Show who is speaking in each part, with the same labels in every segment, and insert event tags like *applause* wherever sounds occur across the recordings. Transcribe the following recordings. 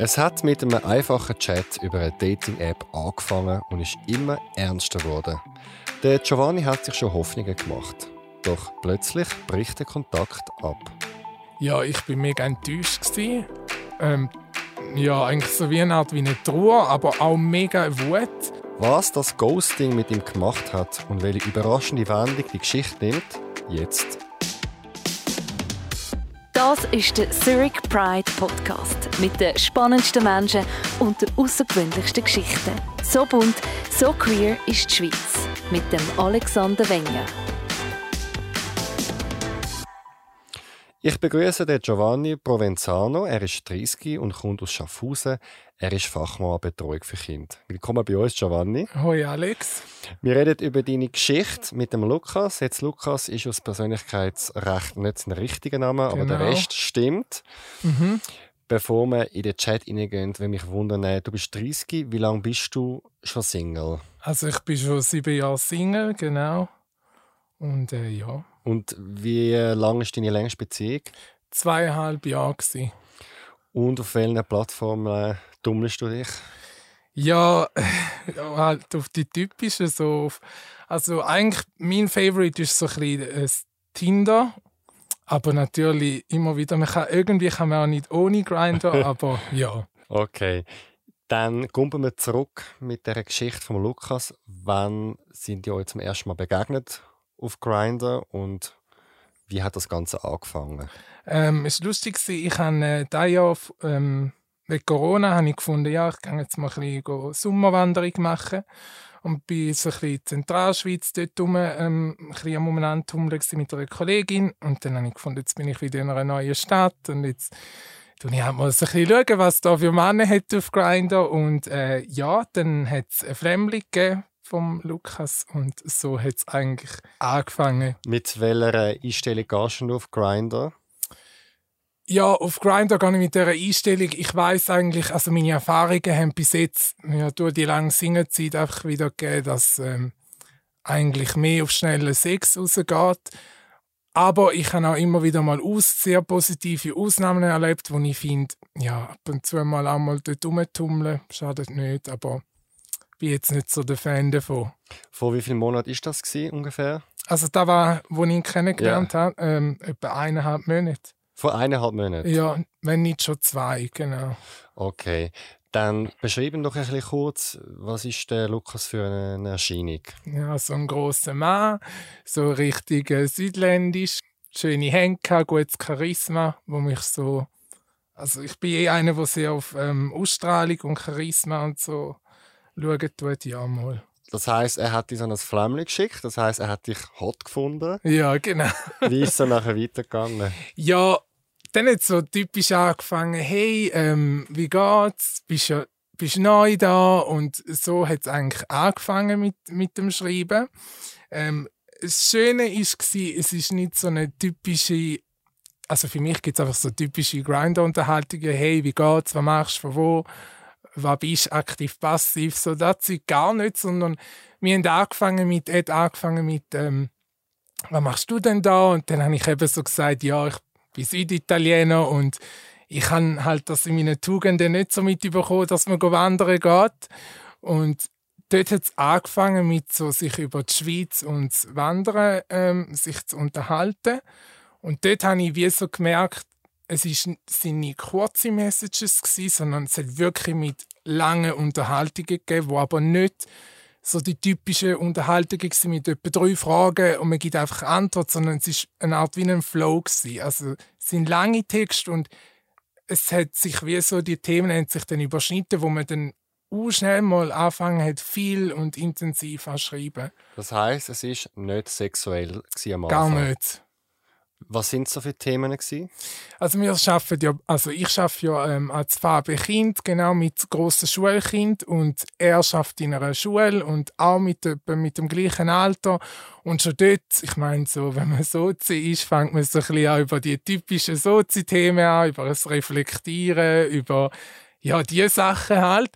Speaker 1: Es hat mit einem einfachen Chat über eine Dating-App angefangen und ist immer ernster geworden. Der Giovanni hat sich schon Hoffnungen gemacht. Doch plötzlich bricht der Kontakt ab.
Speaker 2: Ja, ich bin mega enttäuscht. Ähm, ja, eigentlich so wie eine Art wie eine Trauer, aber auch mega Wut.
Speaker 1: Was das Ghosting mit ihm gemacht hat und welche überraschende Wendung die Geschichte nimmt, jetzt.
Speaker 3: Das ist der Zurich Pride Podcast mit den spannendsten Menschen und den außergewöhnlichsten Geschichten. So bunt, so queer ist die Schweiz mit dem Alexander Wenger.
Speaker 1: Ich begrüße den Giovanni Provenzano. Er ist 30 und kommt aus Schaffhausen. Er ist Fachmann Betreuung für Kinder. Willkommen bei uns, Giovanni.
Speaker 2: Hoi Alex.
Speaker 1: Wir reden über deine Geschichte mit dem Lukas. Jetzt Lukas ist aus Persönlichkeitsrecht nicht sein richtiger Name, aber der
Speaker 2: Genau.
Speaker 1: Rest stimmt.
Speaker 2: Mhm.
Speaker 1: Bevor wir in den Chat hineingehen, will mich wundern, äh, du bist 30. Wie lange bist du schon Single?
Speaker 2: Also ich bin schon sieben Jahre Single, genau. Und äh, ja,
Speaker 1: Und wie lang ist deine längste Beziehung?
Speaker 2: zweieinhalb Jahre gsi.
Speaker 1: Und auf welchen Plattformen äh, tummelst du dich?
Speaker 2: Ja, ja, halt auf die typischen so. Auf, also eigentlich mein Favorite ist so ein bisschen äh, Tinder. Aber natürlich immer wieder, man kann, irgendwie kann man auch nicht ohne Grinder, *laughs* aber ja.
Speaker 1: Okay. Dann kommen wir zurück mit der Geschichte von Lukas. Wann sind die euch zum ersten Mal begegnet auf Grindr und wie hat das Ganze angefangen?
Speaker 2: Ähm, es war lustig, ich habe äh, dieses Jahr ähm, wegen Corona habe ich gefunden, ja, ich kann jetzt mal ein bisschen Sommerwanderung machen. Und bin so ein bisschen in Zentralschweiz dort rum, ähm, ein bisschen am gewesen mit einer Kollegin. Und dann habe ich gefunden, jetzt bin ich wieder in einer neuen Stadt und jetzt tue ich halt mal ein bisschen schauen, was da für Männer hat auf Grindr. Und äh, ja, dann hat es eine Fremdling gegeben vom Lukas und so hat es eigentlich angefangen.
Speaker 1: Mit welcher Einstellung gehst du auf Grindr?
Speaker 2: Ja, auf Grindr gehe ich mit dieser Einstellung. Ich weiß eigentlich, also meine Erfahrungen haben bis jetzt ja, durch die lange Singlezeit einfach wieder gegeben, dass ähm, eigentlich mehr auf schnellen Sex rausgeht. Aber ich habe auch immer wieder mal aus, sehr positive Ausnahmen erlebt, wo ich finde, ja, ab und zu mal auch mal dort rumtummeln, schadet nicht, aber bin jetzt nicht so der Fan davon.
Speaker 1: Vor wie vielen Monaten ist das gewesen, ungefähr?
Speaker 2: Also da war, wo ich ihn kennengelernt habe, ähm, etwa eineinhalb Monate.
Speaker 1: Vor eineinhalb Monaten?
Speaker 2: Ja, wenn nicht schon zwei, genau.
Speaker 1: Okay. Dann beschreiben doch ein bisschen kurz, was ist der Lukas für eine Erscheinung?
Speaker 2: Ja, so ein grosser Mann, so richtig äh, südländisch, schöne Hände, gutes Charisma, wo mich so. Also, ich bin eh einer, der sehr auf ähm, Ausstrahlung und Charisma und so schauen tut, ja mal.
Speaker 1: Das heißt, er hat dich an ein Flämmchen geschickt, das heißt, er hat dich hot gefunden.
Speaker 2: Ja, genau. *laughs*
Speaker 1: Wie ist es dann nachher weitergegangen?
Speaker 2: Ja, dann hat so typisch angefangen, hey, ähm, wie geht's? Bist ja bist neu da und so hat es eigentlich angefangen mit, mit dem Schreiben. Ähm, das Schöne war, es ist nicht so eine typische, also für mich gibt es einfach so typische Grinder-Unterhaltungen, hey, wie geht's, was machst du, von wo, was bist du, aktiv, passiv, so das ist gar nicht, sondern wir haben angefangen mit, hat angefangen mit, ähm, was machst du denn da? Und dann habe ich eben so gesagt, ja, ich bin Süditaliener und ich habe halt das in meinen Tugenden nicht so mitbekommen, dass man wandern geht. Und dort hat es angefangen mit so sich über die Schweiz und das Wandern ähm, sich zu unterhalten. Und dort habe ich wie so gemerkt, es ist, sind nicht kurze Messages gewesen, sondern es hat wirklich mit langen Unterhaltungen gegeben, wo aber nicht so die typischen Unterhaltungen gewesen mit etwa drei Fragen und man gibt einfach Antwort, sondern es ist eine Art wie ein Flow gewesen. Also es sind lange Texte und es hat sich wie so die Themen haben sich dann überschnitten, wo man dann auch schnell mal anfangen hat, viel und intensiv zu schreiben.
Speaker 1: Das heißt, es ist nicht sexuell am
Speaker 2: Gar
Speaker 1: Anfang.
Speaker 2: nicht.
Speaker 1: Was sind so für Themen gewesen?
Speaker 2: Also wir schaffen ja, also ich arbeite ja ähm, als Farbe Kind, genau mit grossen Schulkind und er schafft in einer Schule und auch mit, etwa mit dem gleichen Alter und schon dort, ich meine so, wenn man Sozi ist, fängt man so ein bisschen an über die typischen Sozi-Themen an, über das Reflektieren, über ja die Sachen halt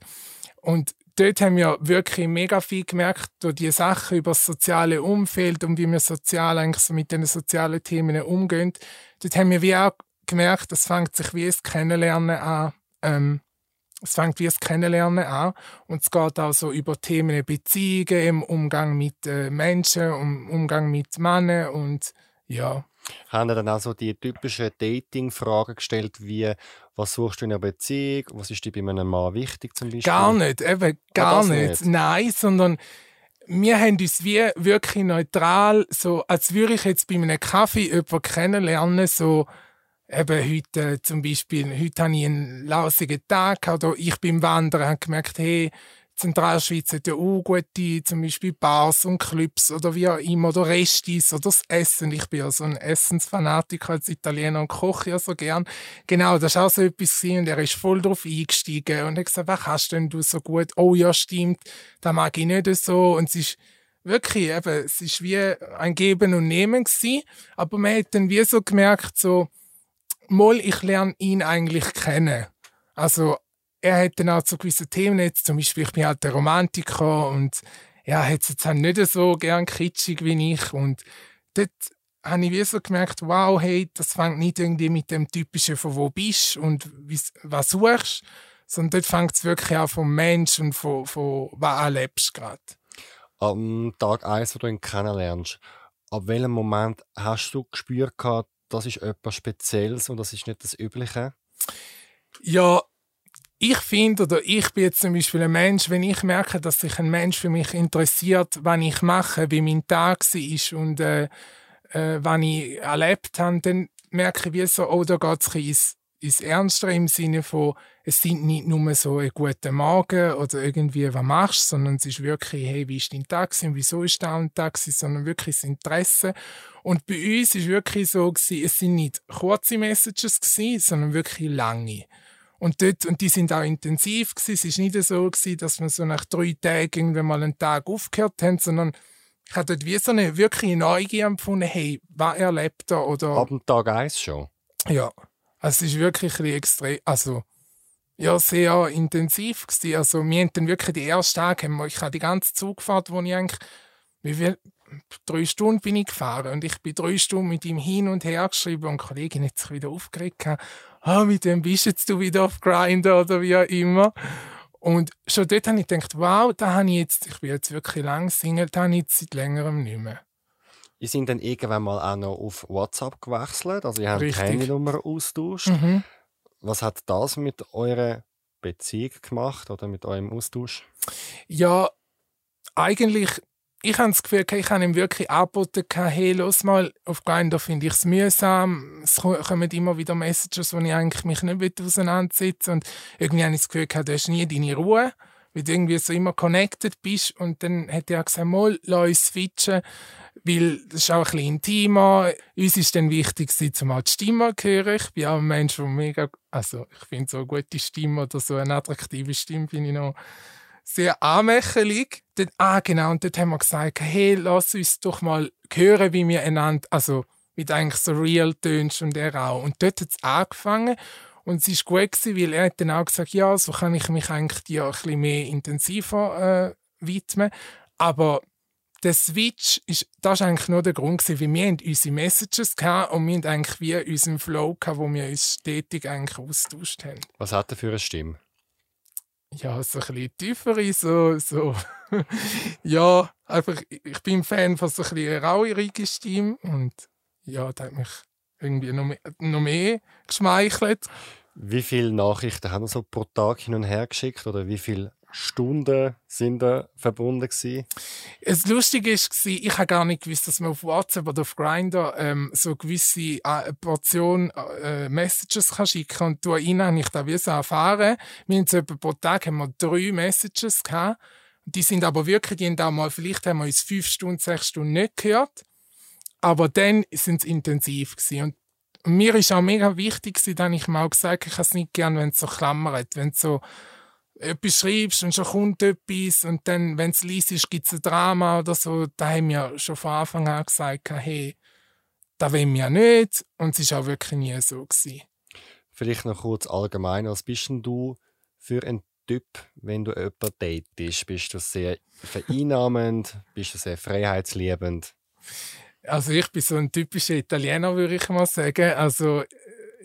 Speaker 2: und dort haben wir wirklich mega viel gemerkt durch die Sachen über das soziale Umfeld und wie wir sozial eigentlich so mit den sozialen Themen umgehen. Dort haben wir wie auch gemerkt, das fängt sich wie das Kennenlernen an. Ähm, es fängt wie das Kennenlernen an und es geht auch so über Themen Beziehungen, im Umgang mit äh, Menschen, im Umgang mit Männern und ja.
Speaker 1: Haben dann auch so die typischen Dating-Fragen gestellt, wie was suchst du in einer Beziehung, was ist dir bei einem Mann wichtig zum Beispiel?
Speaker 2: Gar nicht, eben gar
Speaker 1: Ah,
Speaker 2: nicht.
Speaker 1: nicht?
Speaker 2: Nein, sondern wir haben uns wie wirklich neutral, so als würde ich jetzt bei einem Kaffee jemanden kennenlernen, so eben heute zum Beispiel, heute habe ich einen lausigen Tag oder ich bin Wandern, habe gemerkt, hey, Zentralschweiz hat ja auch gute, zum Beispiel Bars und Clubs oder wie auch immer, oder Restis oder das Essen. Ich bin ja so ein Essensfanatiker als Italiener und koche ja so gern. Genau, das war auch so etwas und er ist voll drauf eingestiegen und hat gesagt, was kannst denn du so gut? Oh ja, stimmt, das mag ich nicht so und es ist wirklich, eben, es ist wie ein Geben und Nehmen gewesen, aber man hat dann wie so gemerkt, so, mal, ich lerne ihn eigentlich kennen. Also, er hat dann auch zu gewissen Themen jetzt, zum Beispiel, ich bin halt der Romantiker und er hat es jetzt auch nicht so gern kitschig wie ich und dort habe ich wie so gemerkt, wow, hey, das fängt nicht irgendwie mit dem typischen von wo bist und was suchst, sondern dort fängt es wirklich auch vom Mensch und von, von was erlebst gerade.
Speaker 1: Am Tag 1, wo du ihn kennenlernst, ab welchem Moment hast du gespürt, das ist etwas Spezielles und das ist nicht das Übliche?
Speaker 2: Ja, ich finde, oder ich bin jetzt zum Beispiel ein Mensch, wenn ich merke, dass sich ein Mensch für mich interessiert, was ich mache, wie mein Tag war und äh, äh, was ich erlebt habe, dann merke ich wie so, oh, da geht es ins, ins Ernstere im Sinne von, es sind nicht nur so ein guter Morgen oder irgendwie, was machst, sondern es ist wirklich, hey, wie ist dein Tag gewesen, wieso ist da ein gewesen, sondern wirklich das Interesse. Und bei uns ist wirklich so gewesen, es sind nicht kurze Messages gewesen, sondern wirklich lange. Und, dort, und die sind auch intensiv gewesen. Es ist nicht so gewesen, dass wir so nach drei Tagen irgendwann mal einen Tag aufgehört haben, sondern ich habe dort wie so eine wirkliche Neugier empfunden, hey, was erlebt er oder
Speaker 1: Ab dem Tag 1 schon.
Speaker 2: ja, also es ist wirklich ein extrem, also ja, sehr intensiv gewesen. Also wir haben dann wirklich die ersten Tage, haben wir, ich habe die ganze Zugfahrt, wo ich eigentlich, wie viel, drei Stunden bin ich gefahren und ich bin drei Stunden mit ihm hin und her geschrieben und die Kollegin hat sich wieder aufgeregt, gehabt, ah, mit dem bist jetzt du wieder auf Grindr oder wie auch immer. Und schon dort habe ich gedacht, wow, da habe ich jetzt, ich bin jetzt wirklich lang Single, da habe ich jetzt seit längerem nicht mehr.
Speaker 1: Ihr sind dann irgendwann mal auch noch auf WhatsApp gewechselt, also ihr habt
Speaker 2: Richtig.
Speaker 1: Handynummer austauscht.
Speaker 2: Mhm.
Speaker 1: Was hat das mit eurer Beziehung gemacht oder mit eurem Austausch?
Speaker 2: Ja, eigentlich, ich habe das Gefühl, ich habe ihm wirklich angeboten, hey, los mal, auf Grindr finde ich es mühsam. Es ko- kommen immer wieder Messages, wo ich eigentlich mich nicht will auseinandersetzen Und irgendwie habe ich das Gefühl, du hast nie deine Ruhe, weil du irgendwie so immer connected bist. Und dann hat er gesagt, mal, lass uns switchen, weil das ist auch ein bisschen intimer. Uns ist dann wichtig, gewesen, zum mal die Stimme zu hören. Ich bin auch ein Mensch, der mega, also ich finde so eine gute Stimme oder so eine attraktive Stimme finde ich noch sehr anmächerlich. Dort, ah, genau, und dort haben wir gesagt, hey, lass uns doch mal hören, wie wir einander, also mit eigentlich so real tönst und er auch. Und dort hat es angefangen und es war gut, gewesen, weil er hat dann auch gesagt, ja, so kann ich mich eigentlich dir ein bisschen mehr intensiver äh, widmen. Aber der Switch, ist, das war eigentlich nur der Grund, gewesen, weil wir haben unsere Messages gehabt und wir haben eigentlich wie unseren Flow gehabt, wo wir uns stetig eigentlich austauscht haben.
Speaker 1: Was hat er für eine Stimme?
Speaker 2: Ja, so ein bisschen tiefere, so, so. *laughs* ja, einfach, ich bin Fan von so ein bisschen rauigen Stimme und ja, das hat mich irgendwie noch mehr, noch mehr geschmeichelt.
Speaker 1: Wie viele Nachrichten haben wir so pro Tag hin und her geschickt oder wie viele Stunden sind da verbunden gewesen?
Speaker 2: Das Lustige war, ich habe gar nicht gewusst, dass man auf WhatsApp oder auf Grindr ähm, so gewisse äh, Portion äh, Messages kann schicken kann. Und durch ihn habe ich da wie so erfahren. Wir haben so etwa pro Tag haben wir drei Messages gehabt. Die sind aber wirklich, die haben auch mal, vielleicht haben wir uns fünf Stunden, sechs Stunden nicht gehört. Aber dann sind sie intensiv gewesen. Und mir ist auch mega wichtig, habe ich mal gesagt, ich habe es nicht gern, wenn es so klammert, wenn es so etwas schreibst und schon kommt etwas und dann, wenn es liest ist, gibt es ein Drama oder so. Da haben wir schon von Anfang an gesagt, hey, das wollen wir nicht. Und es war auch wirklich nie so. Gewesen.
Speaker 1: Vielleicht noch kurz allgemein, was bist denn du für ein Typ, wenn du jemanden datest? Bist du sehr vereinnahmend? *laughs* bist du sehr freiheitsliebend?
Speaker 2: Also ich bin so ein typischer Italiener, würde ich mal sagen. Also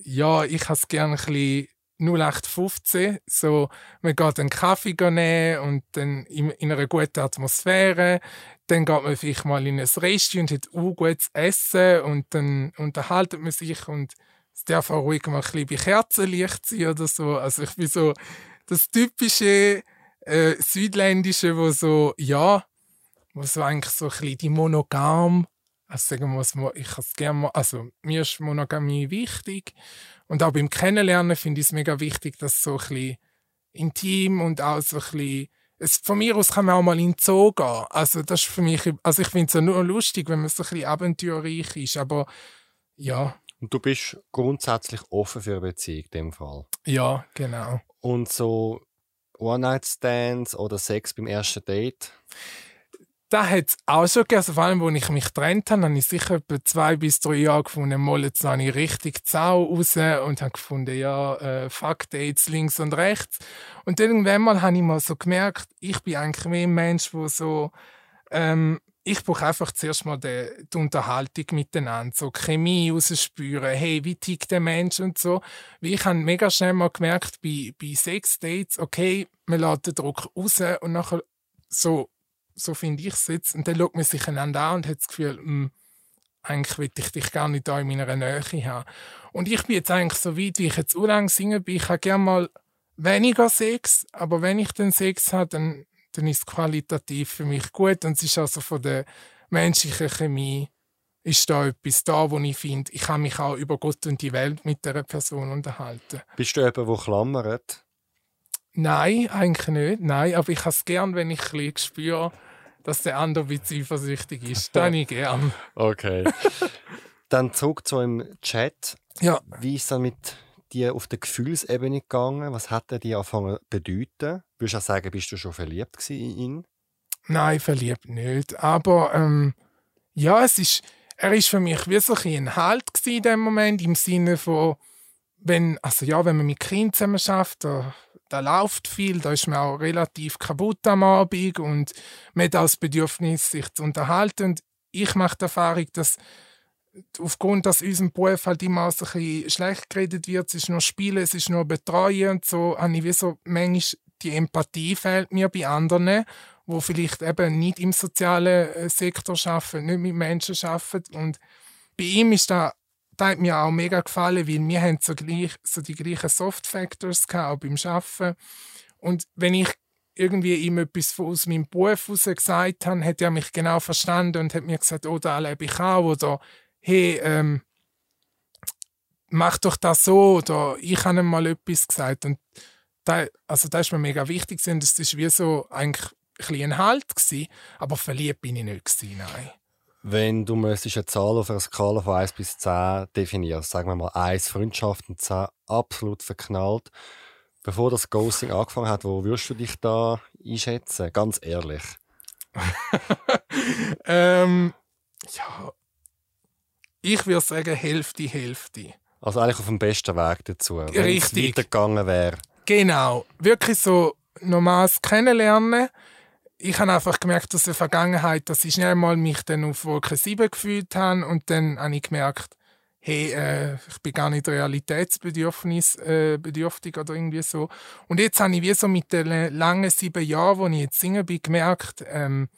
Speaker 2: ja, ich habe es gerne ein bisschen 0815. So, man geht einen Kaffee nehmen und dann in, in einer guten Atmosphäre. Dann geht man vielleicht mal in ein Restaurant und hat auch gutes Essen und dann unterhaltet man sich und es darf auch ruhig mal ein bisschen bei Kerzenlicht sein oder so. Also ich bin so das typische äh, Südländische, wo so, ja, wo so eigentlich so ein bisschen die monogam, also sagen wir mal, ich kann es gerne mal, also mir ist Monogamie wichtig und auch beim Kennenlernen finde ich es mega wichtig, dass es so ein bisschen intim und auch so ein bisschen es, von mir aus kann man auch mal in den Zoo gehen. Also das ist für mich, also ich finde es ja nur lustig, wenn man so ein bisschen abenteuerreich ist, aber ja.
Speaker 1: Und du bist grundsätzlich offen für eine Beziehung in dem Fall?
Speaker 2: Ja, genau.
Speaker 1: Und so One-Night-Stands oder Sex beim ersten Date?
Speaker 2: Da hat es auch schon gegeben. Also vor allem, als ich mich getrennt habe, habe ich sicher etwa zwei bis drei Jahre gefunden, mal jetzt habe ich richtig Zau raus und habe gefunden, ja, äh, Fuck Dates links und rechts. Und irgendwann mal habe ich mal so gemerkt, ich bin eigentlich mehr ein Mensch, der so, ähm, ich brauche einfach zuerst mal die, die, Unterhaltung miteinander, so Chemie rausspüren, hey, wie tickt der Mensch und so. Wie ich habe mega schnell mal gemerkt, bei, bei Sex-Dates, okay, man lässt den Druck raus und nachher so, so finde ich es jetzt. Und dann schaut man sich einander an und hat das Gefühl, mh, hm, eigentlich will ich dich gar nicht da in meiner Nähe haben. Und ich bin jetzt eigentlich so weit, wie ich jetzt lang singen bin, ich habe gerne mal weniger Sex, aber wenn ich den Sex habe, dann dann ist es qualitativ für mich gut. Und es ist also von der menschlichen Chemie ist da etwas da, wo ich finde, ich kann mich auch über Gott und die Welt mit der Person unterhalten.
Speaker 1: Bist du jemand, der klammert?
Speaker 2: Nein, eigentlich nicht. Nein, aber ich habe es gern, wenn ich ein spüre, dass der andere ein bisschen eifersüchtig ist. Das ich gern.
Speaker 1: Okay. *laughs* Dann zurück zu einem Chat.
Speaker 2: Ja.
Speaker 1: Wie ist es dann mit dir auf der Gefühlsebene gegangen? Was hat er dir angefangen zu bedeuten? Würdest du auch sagen, bist du schon verliebt in ihn?
Speaker 2: Nein, verliebt nicht. Aber ähm, ja, es ist, er ist für mich wie so ein Halt in dem Moment, im Sinne von, wenn, also ja, wenn man mit Kindern zusammen schafft, da, da läuft viel, da ist man auch relativ kaputt am Abend und man hat auch das Bedürfnis, sich zu unterhalten. Und ich mache die Erfahrung, dass aufgrund, dass unserem Beruf halt immer ein bisschen schlecht geredet wird, es ist nur Spielen, es ist nur Betreuen und so, habe ich wie so manchmal die Empathie fehlt mir bei anderen, wo vielleicht eben nicht im sozialen äh, Sektor arbeiten, nicht mit Menschen arbeiten und bei ihm ist da das hat mir auch mega gefallen, weil wir haben so, gleich, so die gleichen Soft Factors gehabt, auch beim Arbeiten. Und wenn ich irgendwie ihm etwas aus meinem Beruf heraus gesagt habe, hat er mich genau verstanden und hat mir gesagt, oh, da lebe ich auch. Oder hey, ähm, mach doch das so oder ich habe ihm mal etwas gesagt und da, also das ist mir mega wichtig und es ist wie so eigentlich ein, ein Halt gewesen, aber verliebt bin ich nicht gewesen, nein.
Speaker 1: Wenn du müsstest eine Zahl auf einer Skala von 1 bis 10 definierst, sagen wir mal 1 Freundschaft und 10 absolut verknallt, bevor das Ghosting angefangen hat, wo würdest du dich da einschätzen? Ganz ehrlich. *laughs*
Speaker 2: ähm, ja, ich würde sagen, Hälfte, Hälfte.
Speaker 1: Also eigentlich auf dem besten Weg dazu.
Speaker 2: Wenn Richtig.
Speaker 1: es weitergegangen wäre.
Speaker 2: Genau. Wirklich so normales Kennenlernen. Ich habe einfach gemerkt, dass in der Vergangenheit, dass ich schnell mal mich dann auf Wolke 7 gefühlt habe und dann habe ich gemerkt, hey, äh, ich bin gar nicht realitätsbedürftig äh, bedürftig oder irgendwie so. Und jetzt habe ich wie so mit den langen sieben Jahren, wo ich jetzt singen bin, gemerkt, ähm,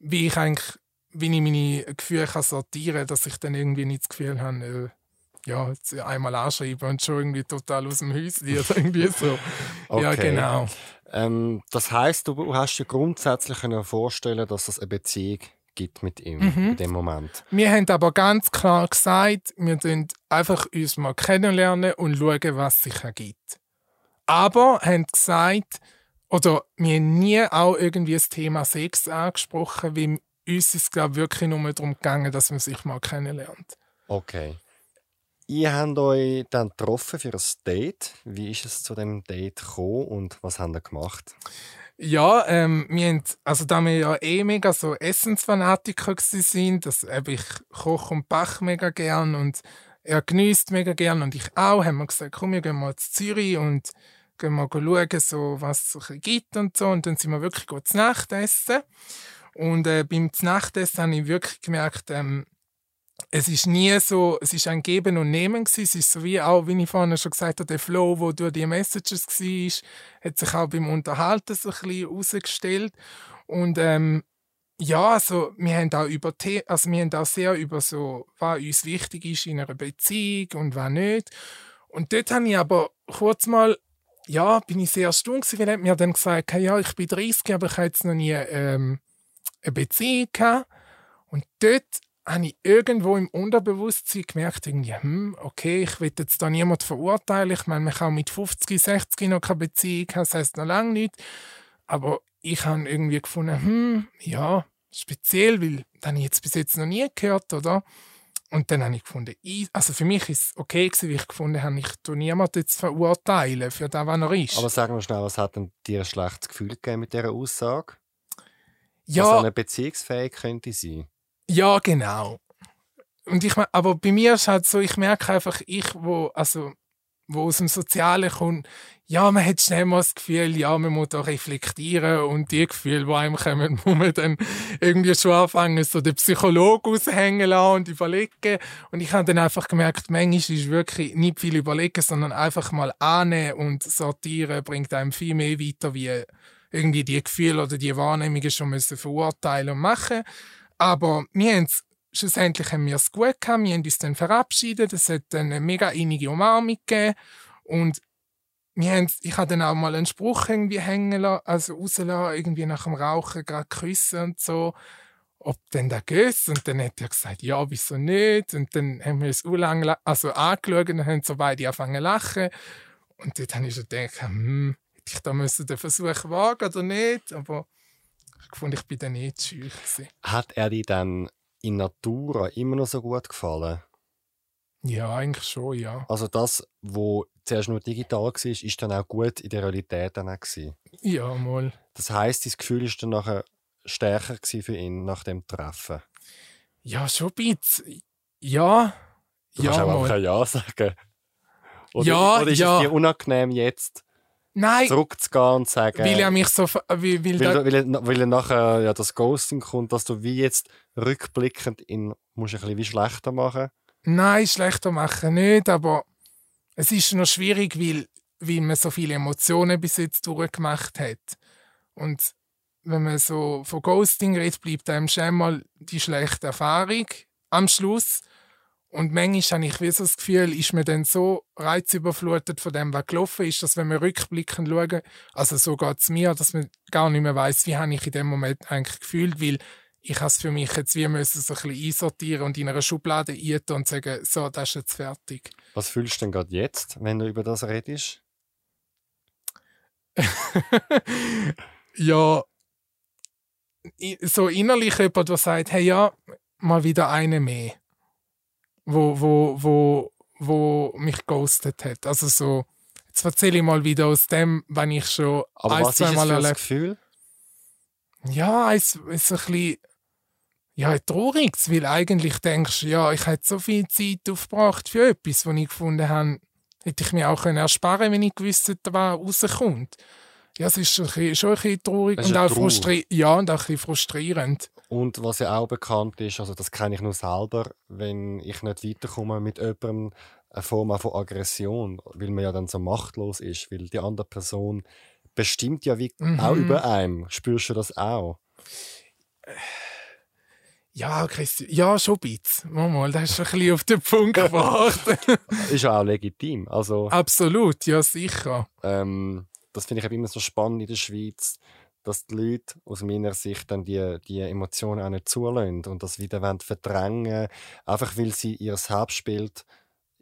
Speaker 2: wie ich eigentlich wie ich meine Gefühle kann sortieren kann, dass ich dann irgendwie nicht das Gefühl habe, äh, ja, einmal anschreiben und schon irgendwie total aus dem Häuschen oder *laughs* irgendwie so. Okay. Ja, genau.
Speaker 1: Ähm, das heißt, du hast dir grundsätzlich vorstellen dass es eine Beziehung gibt mit ihm mhm. in dem Moment.
Speaker 2: Wir haben aber ganz klar gesagt, wir uns einfach uns mal kennenlernen und schauen, was sich ergibt. Aber haben gesagt, oder wir haben nie auch irgendwie das Thema Sex angesprochen, weil uns ist es glaube wirklich nur darum gegangen, dass man sich mal kennenlernt.
Speaker 1: Okay. Ihr habt euch dann getroffen für ein Date. Wie ist es zu dem Date gekommen und was habt ihr gemacht?
Speaker 2: Ja, ähm, wir haben, also da wir ja eh mega so Essensfanatiker sind, das habe ich koche und bach mega gern und er genießt mega gern und ich auch, haben wir gesagt, komm, wir gehen mal zu Zürich und gehen mal schauen, so, was es gibt und so. Und dann sind wir wirklich gut zu Nacht essen. Und äh, beim Nachtessen habe ich wirklich gemerkt, ähm, es ist nie so, es ist ein Geben und Nehmen gewesen. Es ist so wie auch, wie ich vorhin schon gesagt habe, der Flow, wo durch die Messages war, hat sich auch beim Unterhalten so ein bisschen herausgestellt. Und ähm, ja, also wir haben auch über also wir haben auch sehr über so, was uns wichtig ist in einer Beziehung und was nicht. Und dort habe ich aber kurz mal, ja, bin ich sehr erstaunt gewesen, weil mir dann gesagt hat, ja, ich bin 30, aber ich habe jetzt noch nie ähm, eine Beziehung gehabt. Und dort habe ich irgendwo im Unterbewusstsein gemerkt, irgendwie, hm, okay, ich will jetzt da niemand verurteilen. Ich meine, man kann mit 50, 60 noch keine Beziehung haben, das heisst noch lange nicht. Aber ich habe irgendwie gefunden, hm, ja, speziell, weil das habe ich jetzt bis jetzt noch nie gehört, oder? Und dann habe ich gefunden, ich, also für mich ist es okay gewesen, wie ich gefunden habe, ich tue niemanden jetzt verurteilen für das, was er ist.
Speaker 1: Aber sag mal schnell, was hat denn dir ein schlechtes Gefühl gegeben mit dieser Aussage?
Speaker 2: Ja.
Speaker 1: Was eine beziehungsfähig könnte sein?
Speaker 2: Ja, genau. Und ich, aber bei mir ist halt so, ich merke einfach, ich, wo, also, wo aus dem Sozialen kommt, ja, man hat schnell mal das Gefühl, ja, man muss da reflektieren und die Gefühle, die einem kommen, *laughs* muss man dann irgendwie schon anfangen, so den Psychologen raushängen lassen und überlegen. Und ich habe dann einfach gemerkt, manchmal ist wirklich nicht viel überlegen, sondern einfach mal annehmen und sortieren bringt einem viel mehr weiter, wie irgendwie die Gefühle oder die Wahrnehmungen schon müssen verurteilen und machen. Aber wir haben schlussendlich haben wir es gut gehabt, wir haben uns dann verabschiedet, es hat dann eine mega innige Umarmung gegeben und wir haben, ich habe dann auch mal einen Spruch irgendwie hängen lassen, also rauslassen, irgendwie nach dem Rauchen gerade küssen und so, ob denn da geht. Und dann hat er gesagt, ja, wieso nicht? Und dann haben wir es lang also angeschaut und haben so beide angefangen zu lachen. Und dort habe ich schon gedacht, hm, hätte ich da müssen den Versuch wagen oder nicht? Aber fand, ich bin dann nicht scheu.
Speaker 1: Hat er dir dann in Natura immer noch so gut gefallen?
Speaker 2: Ja, eigentlich schon, ja.
Speaker 1: Also das, wo zuerst nur digital war, ist dann auch gut in der Realität dann auch gewesen.
Speaker 2: Ja, mal.
Speaker 1: Das heisst, das Gefühl ist dann nachher stärker für ihn nach dem Treffen?
Speaker 2: Ja, schon ein bisschen. Ja.
Speaker 1: Du
Speaker 2: ja,
Speaker 1: kannst auch
Speaker 2: mal.
Speaker 1: einfach ein Ja sagen. Oder,
Speaker 2: Ja,
Speaker 1: oder ist
Speaker 2: ja.
Speaker 1: es dir unangenehm, jetzt
Speaker 2: Nein,
Speaker 1: zurückzugehen und sagen,
Speaker 2: weil er mich so... Weil, weil
Speaker 1: weil, weil, er- weil er nachher ja, das Ghosting kommt, dass du wie jetzt rückblickend ihn musst ein bisschen wie schlechter machen
Speaker 2: Nein, schlechter machen nicht, aber es ist noch schwierig, weil, weil man so viele Emotionen bis jetzt durchgemacht hat. Und wenn man so von Ghosting redet, bleibt einem schon mal die schlechte Erfahrung am Schluss. Und manchmal habe ich wie so das Gefühl, ist man dann so reizüberflutet von dem, was gelaufen ist, dass wenn wir rückblickend schauen, also so geht es mir, dass man gar nicht mehr weiß, wie habe ich in dem Moment eigentlich gefühlt, weil ich habe es für mich jetzt wie müssen so ein bisschen einsortieren und in einer Schublade eintun und sagen, so, das ist jetzt fertig.
Speaker 1: Was fühlst du denn gerade jetzt, wenn du über das redest? *laughs*
Speaker 2: ja, so innerlich jemand, der sagt, hey ja, mal wieder eine mehr, wo, wo, wo, wo mich ghostet hat. Also so, jetzt erzähle ich mal wieder aus dem, wenn ich schon
Speaker 1: Aber
Speaker 2: ein,
Speaker 1: was ist
Speaker 2: zwei
Speaker 1: es
Speaker 2: Mal erlebt
Speaker 1: Gefühl?
Speaker 2: Ja, es ist ein bisschen ja, traurig, weil eigentlich denkst du, ja, ich hätte so viel Zeit aufgebracht für etwas, was ich gefunden habe, hätte ich mir auch können ersparen wenn ich gewusst hätte, was rauskommt. Ja, es ist schon ein bisschen, schon ein bisschen traurig
Speaker 1: ist
Speaker 2: und auch,
Speaker 1: Trauer.
Speaker 2: ja, und auch ein bisschen frustrierend.
Speaker 1: Und was ja auch bekannt ist, also das kenne ich nur selber, wenn ich nicht weiterkomme mit jemandem, eine Form von Aggression, weil man ja dann so machtlos ist, weil die andere Person bestimmt ja wie
Speaker 2: Mhm.
Speaker 1: auch über einem. Spürst du das auch?
Speaker 2: Ja, Christi, ja, schon ein bisschen. Mal, mal, das ist ein bisschen auf den Punkt *laughs* gebracht.
Speaker 1: Ist ja auch legitim. Also
Speaker 2: Absolut, ja, sicher.
Speaker 1: ähm, das finde ich immer so spannend in der Schweiz, dass die Leute aus meiner Sicht dann die, die Emotionen auch nicht zulassen und das wieder wollen verdrängen einfach weil sie ihr Selbstbild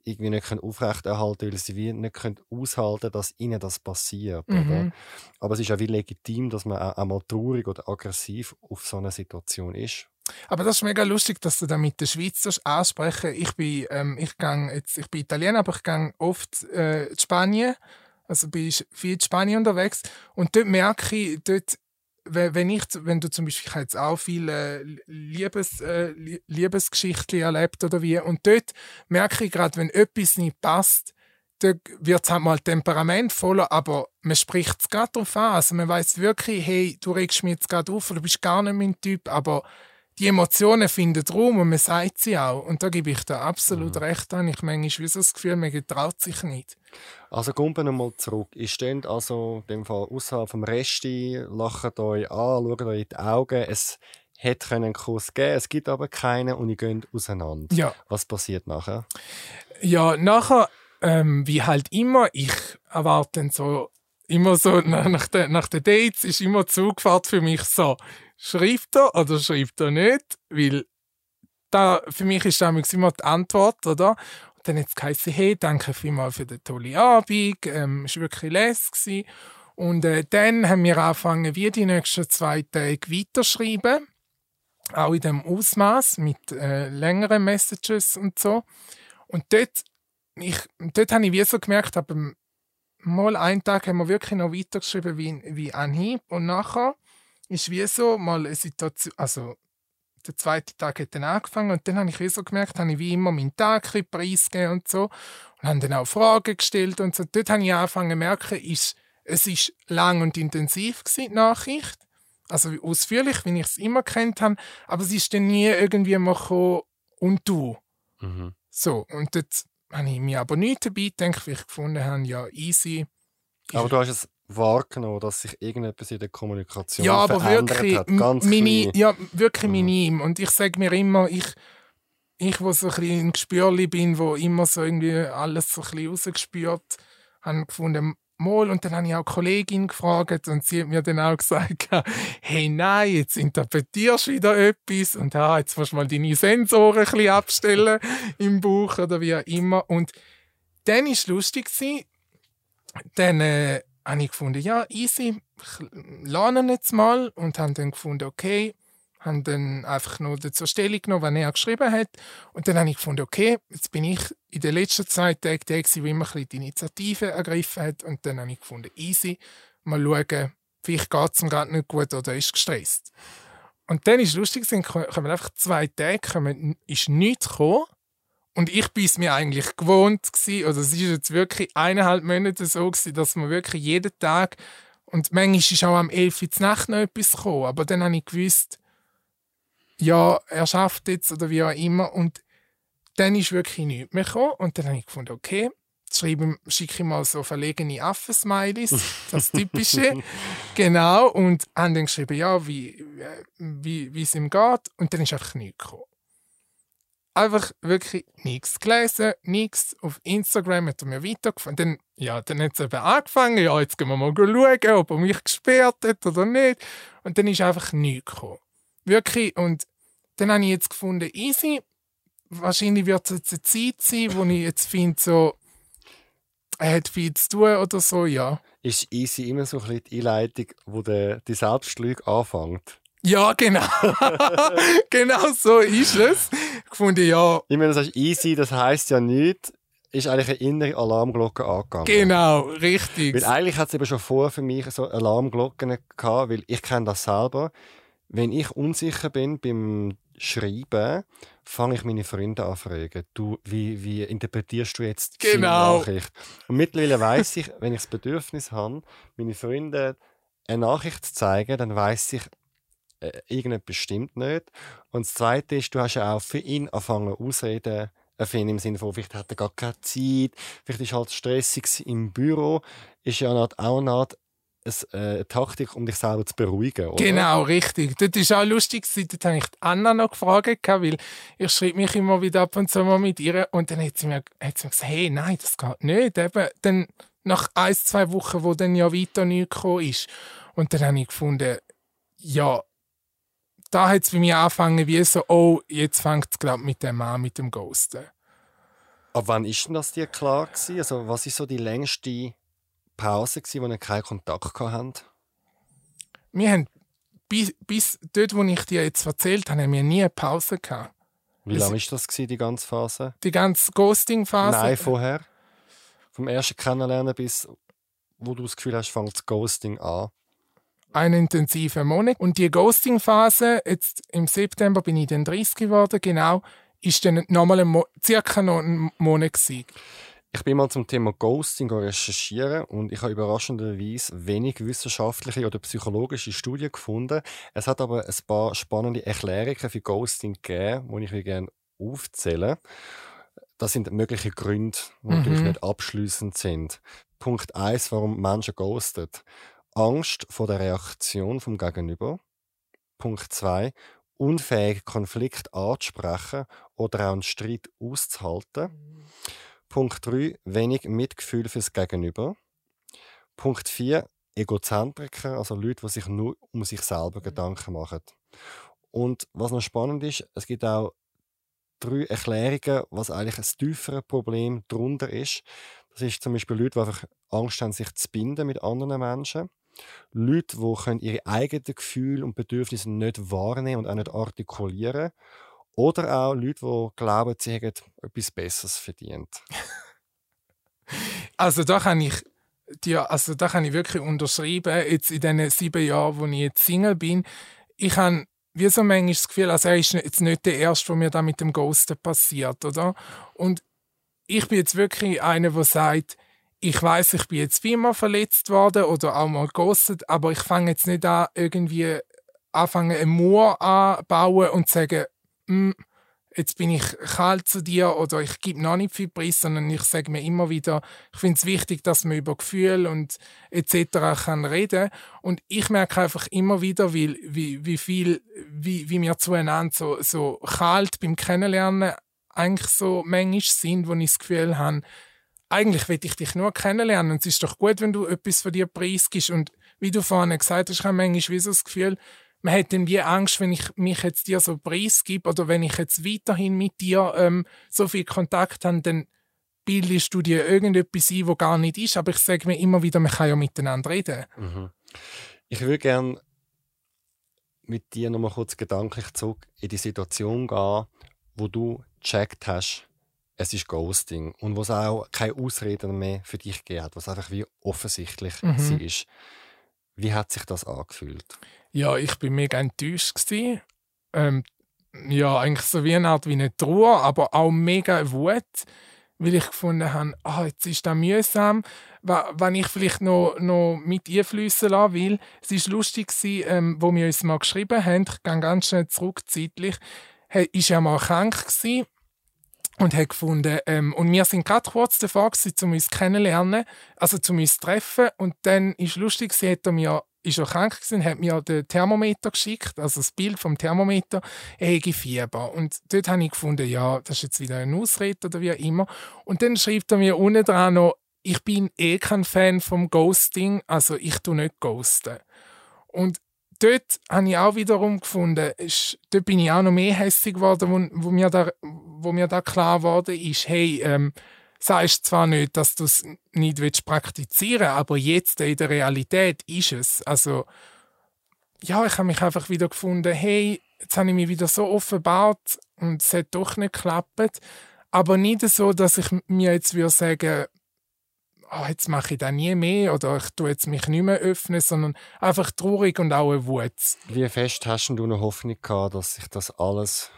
Speaker 1: irgendwie nicht können aufrechterhalten weil sie wie nicht können aushalten dass ihnen das passiert.
Speaker 2: Mhm.
Speaker 1: Aber es ist ja wie legitim, dass man auch, mal traurig oder aggressiv auf so eine Situation ist.
Speaker 2: Aber das ist mega lustig, dass du da mit der Schweiz ansprechen. Ich bin, ähm, ich gang jetzt, ich bin Italiener, aber ich gehe oft äh, in Spanien. Also ich viel in Spanien unterwegs. Und dort merke ich, dort, we- wenn, ich, wenn du zum Beispiel, jetzt auch viele Liebes, äh, Lie- Liebesgeschichten erlebt oder wie, und dort merke ich gerade, wenn etwas nicht passt, dort wird es halt mal temperamentvoller, aber man spricht es gerade drauf an. Also man weiß wirklich, hey, du regst mich jetzt gerade auf, du bist gar nicht mein Typ, aber die Emotionen finden Raum und man sagt sie auch. Und da gebe ich da absolut mhm. recht an. Ich manchmal wie so das Gefühl, man getraut sich nicht.
Speaker 1: Also kommt nochmal zurück. Ihr steht also in dem Fall außerhalb vom Resti, lacht euch an, schaut euch in die Augen. Es hätte einen Kuss geben es gibt aber keinen und ihr geht auseinander.
Speaker 2: Ja.
Speaker 1: Was passiert nachher?
Speaker 2: Ja, nachher, ähm, wie halt immer, ich erwarte dann so immer so nach, den, nach den Dates ist immer Zugfahrt für mich so, schreibt er oder schreibt er nicht, weil da, für mich ist damals immer die Antwort, oder? Und dann hat es hey, danke vielmals für den tollen Abend, ähm, es war wirklich lässig. Und äh, dann haben wir angefangen, wie die nächsten zwei Tage weiterschreiben. Auch in dem Ausmaß mit äh, längeren Messages und so. Und dort, ich, dort habe ich wie so gemerkt, aber mal einen Tag haben wir wirklich noch weitergeschrieben wie, wie Anhieb und nachher ist wie so mal eine Situation, also der zweite Tag hat dann angefangen und dann habe ich wie so gemerkt, habe ich wie immer meinen Tag preisgegeben und so und habe dann auch Fragen gestellt und so. Dort habe ich angefangen zu merken, ist, es ist lang und intensiv gewesen, die Nachricht, also ausführlich, wie ich es immer kennt habe, aber es ist dann nie irgendwie mal gekommen, und du. Mhm. So, und dort habe ich mir aber nicht dabei gedacht, weil ich gefunden habe, ja, easy.
Speaker 1: Aber du hast es wahrgenommen, dass sich irgendetwas in der Kommunikation
Speaker 2: ja, aber
Speaker 1: verändert
Speaker 2: wirklich,
Speaker 1: hat. Ganz
Speaker 2: mini. Ja, wirklich
Speaker 1: Mhm.
Speaker 2: minim. Und ich sage mir immer, ich, ich, wo so ein bisschen ein Gespürli bin, wo immer so irgendwie alles so ein bisschen rausgespürt, habe gefunden, mal. Und dann habe ich auch eine Kollegin gefragt und sie hat mir dann auch gesagt, *laughs* hey, nein, jetzt interpretierst du wieder etwas und ah, jetzt musst du mal deine Sensoren ein bisschen abstellen *laughs* im Buch oder wie auch immer. Und dann war es lustig, dann äh, habe ich gefunden, ja, easy, ich lerne jetzt mal und habe dann gefunden, okay, habe dann einfach nur zur Stellung genommen, was er geschrieben hat. Und dann habe ich gefunden, okay, jetzt bin ich in den letzten zwei Tagen der, der immer ein bisschen die Initiative ergriffen hat. Und dann habe ich gefunden, easy, mal schauen, vielleicht geht es ihm gerade nicht gut oder ist gestresst. Und dann ist lustig, es kommen einfach zwei Tage, kommen, ist nichts gekommen. Und ich bin es mir eigentlich gewohnt gewesen, oder es ist jetzt wirklich eineinhalb Monate so gewesen, dass man wirklich jeden Tag und manchmal ist auch am 11 Uhr Nacht noch etwas gekommen, aber dann habe ich gewusst, ja, er schafft jetzt oder wie auch immer und dann ist wirklich nichts mehr gekommen und dann habe ich gefunden, okay, schreibe, schicke ich mal so verlegene Affen-Smileys, das Typische, *laughs* genau, und haben dann geschrieben, ja, wie, wie, wie es ihm geht und dann ist einfach nichts gekommen einfach wirklich nichts gelesen, nichts. Auf Instagram hat er mir weitergefunden. Dann, ja, dann hat es eben angefangen, ja, jetzt gehen wir mal schauen, ob er mich gesperrt hat oder nicht. Und dann ist einfach nichts gekommen. Wirklich. Und dann habe ich jetzt gefunden, easy. Wahrscheinlich wird es jetzt eine Zeit sein, wo ich jetzt finde, so, er hat viel zu tun oder so, ja.
Speaker 1: Ist easy immer so ein bisschen die Einleitung, wo der, die Selbstlüge anfängt?
Speaker 2: Ja, genau. *laughs* genau so ist es. Ich fand, ja.
Speaker 1: Ich meine, du sagst easy, das heisst ja nicht, ist eigentlich eine innere Alarmglocke angegangen.
Speaker 2: Genau, richtig.
Speaker 1: Weil eigentlich hat es eben schon vor für mich so Alarmglocken gehabt, weil ich kenne das selber. Wenn ich unsicher bin beim Schreiben, fange ich meine Freunde an fragen, du, wie, wie interpretierst du jetzt die
Speaker 2: Genau.
Speaker 1: Nachricht? Und mittlerweile weiß ich, wenn ich das Bedürfnis habe, meine Freunde eine Nachricht zu zeigen, dann weiß ich, äh, irgendetwas stimmt nicht. Und das Zweite ist, du hast ja auch für ihn angefangen ausreden, erfinden im Sinne von, vielleicht hat er gar keine Zeit, vielleicht ist halt stressig im Büro, ist ja auch eine Art eine Taktik, um dich selber zu beruhigen, oder?
Speaker 2: Genau, richtig. Das ist auch lustig, dort habe ich die Anna noch gefragt, weil ich schreibe mich immer wieder ab und zu mal mit ihr und dann hat sie mir, hat sie mir gesagt, hey, nein, das geht nicht. Eben, dann nach ein, zwei Wochen, wo dann ja weiter nichts gekommen ist. Und dann habe ich gefunden, ja, da hat es bei mir angefangen wie so, oh, jetzt fängt es, glaube mit dem an, mit dem Ghosten.
Speaker 1: Ab wann ist denn das dir klar gewesen? Also, was ist so die längste Pause gewesen, wo ihr keinen Kontakt habt?
Speaker 2: Wir haben bis, bis dort, wo ich dir jetzt erzählt habe, haben wir nie eine Pause gehabt.
Speaker 1: Wie lange ist das gewesen, die ganze Phase?
Speaker 2: Die ganze Ghosting-Phase.
Speaker 1: Nein, vorher. Vom ersten Kennenlernen bis wo du das Gefühl hast, fängt das Ghosting an.
Speaker 2: einen intensiven Monat. Und die Ghosting-Phase, jetzt im September bin ich dann 30 geworden, genau, ist dann nochmal ein Mo circa noch ein Monat gewesen.
Speaker 1: Ich bin mal zum Thema Ghosting recherchieren und ich habe überraschenderweise wenig wissenschaftliche oder psychologische Studien gefunden. Es hat aber ein paar spannende Erklärungen für Ghosting gegeben, die ich gerne aufzählen Das sind mögliche Gründe, die
Speaker 2: Mhm.
Speaker 1: natürlich nicht abschließend sind. Punkt 1, warum Menschen ghosten. Angst vor der Reaktion vom Gegenüber. Punkt 2, unfähig Konflikt anzusprechen oder auch einen Streit auszuhalten. Punkt 3, wenig Mitgefühl fürs Gegenüber. Punkt 4, Egozentriker, also Leute, die sich nur um sich selber Gedanken machen. Und was noch spannend ist, es gibt auch drei Erklärungen, was eigentlich ein tieferes Problem darunter ist. Das ist zum Beispiel Leute, die einfach Angst haben, sich zu binden mit anderen Menschen. Leute, die können ihre eigenen Gefühle und Bedürfnisse nicht wahrnehmen und auch nicht artikulieren. Oder auch Leute, die glauben, sie hätten etwas Besseres verdient. *laughs*
Speaker 2: Also da kann ich dir, also da kann ich wirklich unterschreiben, jetzt in den sieben Jahren, wo ich jetzt Single bin, ich habe wie so manchmal das Gefühl, also er ist jetzt nicht der Erste, wo mir da mit dem Ghosten passiert, oder? Und ich bin jetzt wirklich einer, der sagt, ich weiß, ich bin jetzt wie verletzt worden oder auch mal ghostet, aber ich fange jetzt nicht an, irgendwie anfangen, eine Mauer anbauen und sagen, «Mm, jetzt bin ich kalt zu dir oder ich gebe noch nicht viel Preis, sondern ich sage mir immer wieder, ich finde es wichtig, dass man über Gefühle und etc. kann reden und ich merke einfach immer wieder, wie, wie, wie viel, wie, wie wir zueinander so, so kalt beim Kennenlernen eigentlich so manchmal sind, wo ich das Gefühl habe, eigentlich will ich dich nur kennenlernen und es ist doch gut, wenn du etwas von dir preisgibst und wie du vorhin gesagt hast, ich habe manchmal wie so das Gefühl, man hat dann wie Angst, wenn ich mich jetzt dir so preisgebe oder wenn ich jetzt weiterhin mit dir ähm, so viel Kontakt habe, dann bildest du dir irgendetwas ein, wo gar nicht ist. Aber ich sage mir immer wieder, man kann ja miteinander reden.
Speaker 1: Mhm. Ich würde gerne mit dir noch mal kurz gedanklich zurück in die Situation gehen, wo du gecheckt hast, es ist Ghosting und wo es auch keine Ausreden mehr für dich gegeben hat, was einfach wie offensichtlich
Speaker 2: Mhm.
Speaker 1: sie ist. Wie hat sich das angefühlt?
Speaker 2: Ja, ich bin mega enttäuscht. Ähm, ja, eigentlich so wie eine Art wie eine Trauer, aber auch mega Wut, weil ich gefunden habe, ah, jetzt ist das mühsam, wenn ich vielleicht noch, noch mit einfließen lassen will. Es war lustig, gewesen, ähm, wo wir uns mal geschrieben haben, ich gehe ganz schnell zurück zeitlich, er ist ja mal krank gewesen und hat gefunden, ähm, und wir sind gerade kurz davor gewesen, um uns kennenlernen, also um uns treffen und dann ist lustig, sie hat er mir ist er krank gewesen, hat mir den Thermometer geschickt, also das Bild vom Thermometer, er hätte Fieber. Und dort habe ich gefunden, ja, das ist jetzt wieder eine Ausrede oder wie immer. Und dann schreibt er mir unten dran noch, ich bin eh kein Fan vom Ghosting, also ich tu nicht ghosten. Und dort habe ich auch wiederum gefunden, ist, dort bin ich auch noch mehr hässig geworden, wo, wo, mir da, wo mir da klar geworden ist, hey, ähm, sagst zwar nicht, dass du es nicht willst praktizieren aber jetzt in der Realität ist es. Also, ja, ich habe mich einfach wieder gefunden, hey, jetzt habe ich mich wieder so offenbart und es hat doch nicht geklappt. Aber nicht so, dass ich mir jetzt würde sagen, oh, jetzt mache ich das nie mehr oder ich tue jetzt mich nicht mehr öffnen, sondern einfach traurig und auch eine Wut.
Speaker 1: Wie fest hast du eine Hoffnung gehabt, dass sich das alles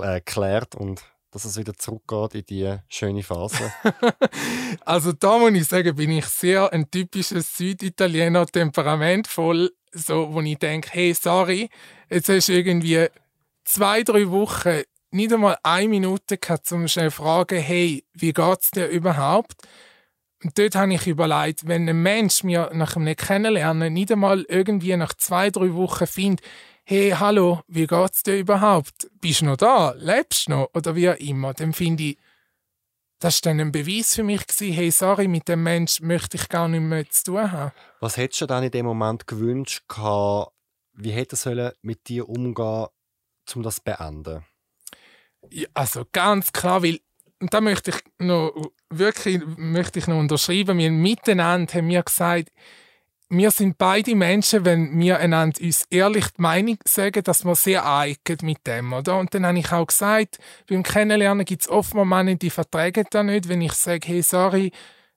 Speaker 1: äh, klärt und dass es wieder zurückgeht in die schöne Phase? *laughs*
Speaker 2: Also da muss ich sagen, bin ich sehr ein typisches Süditaliener, temperamentvoll, so, wo ich denke, hey, sorry, jetzt hast du irgendwie zwei, drei Wochen nicht einmal eine Minute gehabt, um schnell zu fragen, hey, wie geht's dir überhaupt? Und dort habe ich überlegt, wenn ein Mensch mir nach einem Kennenlernen nicht einmal irgendwie nach zwei, drei Wochen findet, hey, hallo, wie geht's dir überhaupt? Bist du noch da? Lebst du noch? Oder wie auch immer, dann finde ich, das war dann ein Beweis für mich, gewesen, hey, sorry, mit dem Mensch möchte ich gar nicht mehr zu tun haben.
Speaker 1: Was hättest du dann in dem Moment gewünscht, gehabt, wie hätte er mit dir umgehen, um das zu beenden?
Speaker 2: Ja, also ganz klar, weil, und da möchte ich noch wirklich möchte ich noch unterschreiben, wir miteinander haben wir gesagt, wir sind beide Menschen, wenn wir einander uns ehrlich die Meinung sagen, dass wir sehr eignen mit dem, oder? Und dann habe ich auch gesagt, beim Kennenlernen gibt es oft Männer, die vertragen das nicht, wenn ich sage, hey, sorry,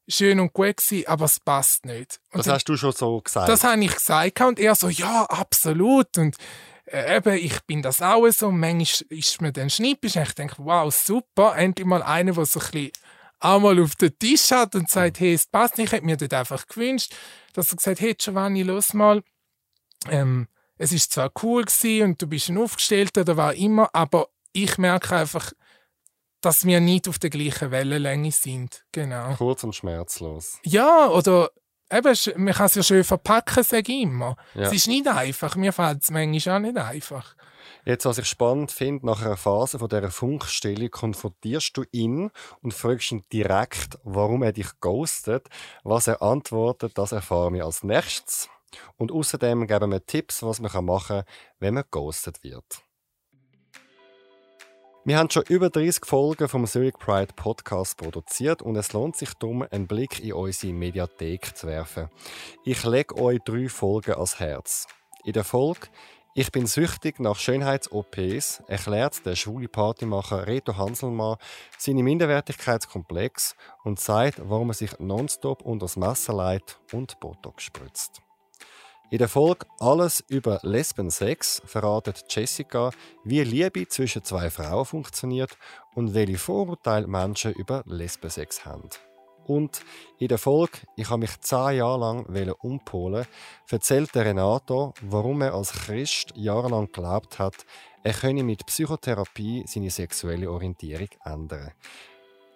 Speaker 2: schön und gut gewesen, aber es passt nicht. Und
Speaker 1: Das
Speaker 2: dann-
Speaker 1: hast du schon so gesagt.
Speaker 2: das habe ich gesagt und er so, ja, absolut. Und äh, eben, ich bin das auch so. Und manchmal ist mir dann schnippisch und ich denke, wow, super, endlich mal einer, der so ein bisschen auch mal auf den Tisch hat und sagt, hey, es passt nicht, ich hätte mir dort einfach gewünscht, dass er gesagt hat, hey, Giovanni, los mal, ähm, es ist zwar cool gewesen und du bist ein Aufgestellter oder war immer, aber ich merke einfach, dass wir nicht auf der gleichen Wellenlänge sind. Genau.
Speaker 1: Kurz und schmerzlos.
Speaker 2: Ja, oder eben, man kann es ja schön verpacken, sage ich immer.
Speaker 1: Ja.
Speaker 2: Es ist nicht einfach. Mir fällt es manchmal auch nicht einfach.
Speaker 1: Jetzt, was ich spannend finde, nach einer Phase von dieser Funkstelle konfrontierst du ihn und fragst ihn direkt, warum er dich ghostet. Was er antwortet, das erfahren wir als nächstes. Und außerdem geben wir Tipps, was man machen kann, wenn man ghostet wird. Wir haben schon über 30 Folgen vom Zurich Pride Podcast produziert und es lohnt sich darum, einen Blick in unsere Mediathek zu werfen. Ich lege euch drei Folgen ans Herz. In der Folge Ich bin süchtig nach Schönheits-OPs erklärt der schwule Partymacher Reto Hanselmann seine Minderwertigkeitskomplex und zeigt, warum er sich nonstop unter das Messer leitet und Botox spritzt. In der Folge Alles über Lesbensex verratet Jessica, wie Liebe zwischen zwei Frauen funktioniert und welche Vorurteile Menschen über Lesbensex haben. Und in der Folge Ich habe mich zehn Jahre lang umpolen erzählt Renato, warum er als Christ jahrelang geglaubt hat, er könne mit Psychotherapie seine sexuelle Orientierung ändern.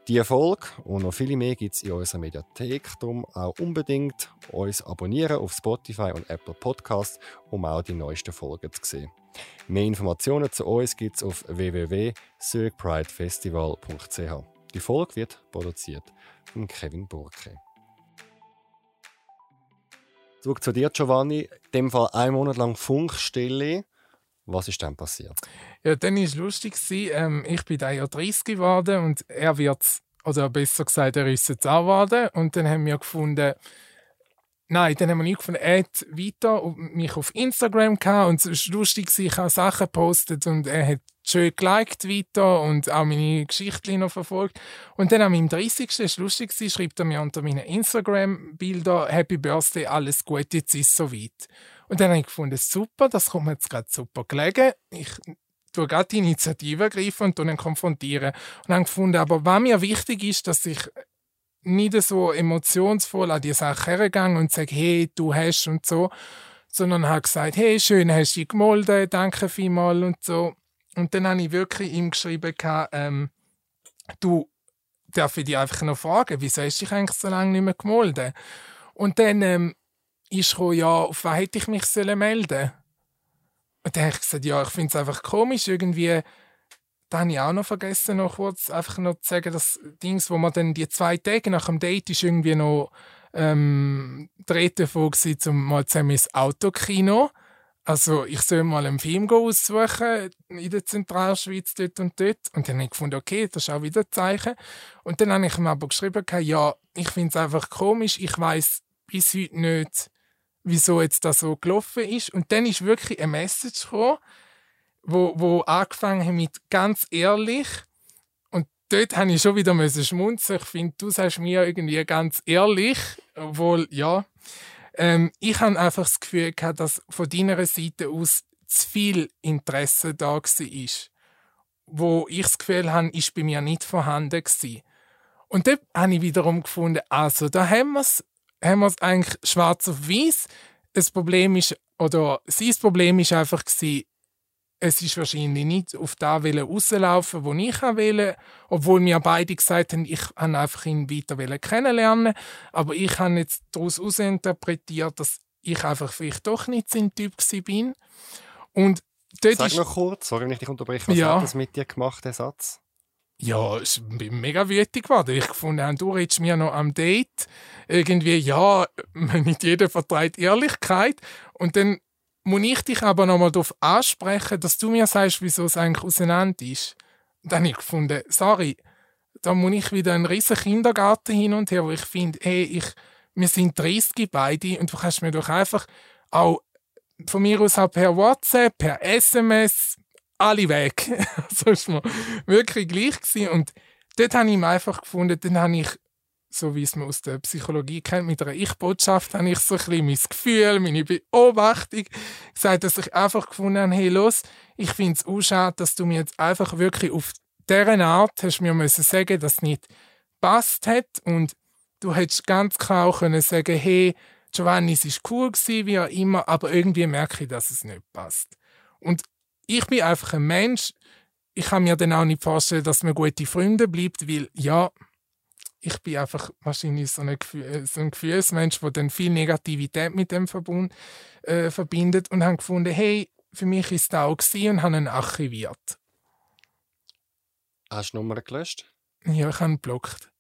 Speaker 1: Die Erfolg und noch viele mehr gibt es in unserer Mediathek. Darum auch unbedingt uns abonnieren auf Spotify und Apple Podcasts, um auch die neuesten Folgen zu sehen. Mehr Informationen zu uns gibt es auf www.zurichpridefestival.ch. Die Folge wird produziert von Kevin Burke. Zurück zu dir, Giovanni. In dem Fall ein Monat lang Funkstille. Was ist dann passiert?
Speaker 2: Ja, dann war es lustig. Ähm, ich bin dann ja 30 geworden und er wird oder besser gesagt, er ist jetzt auch geworden. Und dann haben wir gefunden, Nein, dann haben wir nicht gefunden, er hat weiter mich auf Instagram gehabt und es war lustig, ich habe Sachen gepostet und er hat schön geliked weiter und auch meine Geschichten noch verfolgt. Und dann am 30. ist es lustig, schreibt er mir unter meinen Instagram-Bildern Happy Birthday, alles gut, jetzt ist es soweit. Und dann habe ich gefunden, super, das kommt mir jetzt gerade super gelegen. Ich tue gerade die Initiative ergreifen und dann konfrontieren. Und habe gefunden, aber was mir wichtig ist, dass ich nicht so emotionsvoll an die Sache hergegangen und sage, hey, du hast und so, sondern habe gesagt, hey, schön hast du dich gemeldet, danke vielmals und so. Und dann habe ich wirklich ihm geschrieben, ähm, du, darf ich dich einfach noch fragen, wieso hast du dich eigentlich so lange nicht mehr gemeldet? Und dann ähm, ist gekommen, ja, auf was hätte ich mich sollen melden Und dann habe ich gesagt, ja, ich finde es einfach komisch, irgendwie, da habe ich auch noch vergessen, noch kurz einfach noch zu sagen, das Dings, wo man dann die zwei Tage nach dem Date ist irgendwie noch ähm, dreht davon zum mal zusammen ins Autokino. Also ich soll mal einen Film aussuchen in der Zentralschweiz dort und dort. Und dann habe ich gefunden, okay, das ist auch wieder ein Zeichen. Und dann habe ich ihm aber geschrieben, ja, ich finde es einfach komisch, ich weiß bis heute nicht, wieso jetzt das so gelaufen ist. Und dann ist wirklich eine Message gekommen, wo, wo angefangen hat mit ganz ehrlich. Und dort habe ich schon wieder schmunzeln. Ich finde, du sagst mir irgendwie ganz ehrlich, obwohl, ja. Ähm, ich habe einfach das Gefühl gehabt, dass von deiner Seite aus zu viel Interesse da war. Wo ich das Gefühl habe, ist bei mir nicht vorhanden gewesen. Und dort habe ich wiederum gefunden, also da haben wir es haben eigentlich schwarz auf weiß. Das Problem ist, oder sein Problem ist einfach gewesen, es ist wahrscheinlich nicht auf da rauslaufen, wo ich will, obwohl wir beide gesagt haben, ich wollte einfach ihn weiter kennenlernen, aber ich habe jetzt daraus interpretiert, dass ich einfach vielleicht doch nicht sein Typ bin. Und
Speaker 1: dort Sag noch kurz, sorry, wenn ich dich unterbreche, was ja. hat das mit dir gemacht, der Satz?
Speaker 2: Ja, ich bin mega wütig geworden. Ich fand, du redest mir noch am Date. Irgendwie, ja, *laughs* nicht jeder vertreibt Ehrlichkeit. Und dann muss ich dich aber noch mal darauf ansprechen, dass du mir sagst, wieso es eigentlich auseinander ist. Und dann habe ich gefunden, sorry, da muss ich wieder einen riesen Kindergarten hin und her, wo ich finde, hey, ich, wir sind 30 beide und du kannst mir doch einfach auch von mir aus auch per WhatsApp, per SMS, alle weg. *laughs* das war mir wirklich gleich. Gewesen. Und dort habe ich ihn einfach gefunden, dann habe ich, so wie es man aus der Psychologie kennt, mit einer Ich-Botschaft, habe ich so ein bisschen mein Gefühl, meine Beobachtung. Gesagt, dass ich einfach gefunden habe, hey, los, ich finde es auch schade, dass du mir jetzt einfach wirklich auf dieser Art hast mir müssen sagen, dass nicht passt hat. Und du hättest ganz klar auch können sagen, hey, Giovanni, es war cool gewesen, wie auch immer, aber irgendwie merke ich, dass es nicht passt. Und ich bin einfach ein Mensch, ich kann mir dann auch nicht vorstellen, dass man gute Freunde bleibt, weil ja, ich bin einfach wahrscheinlich so ein, Gefühl, so ein Gefühlsmensch, der dann viel Negativität mit dem Verbund, äh, verbindet und habe gefunden, hey, für mich ist es auch gewesen und habe ihn archiviert.
Speaker 1: Hast du die Nummer gelöscht?
Speaker 2: Ja, ich habe ihn blockt.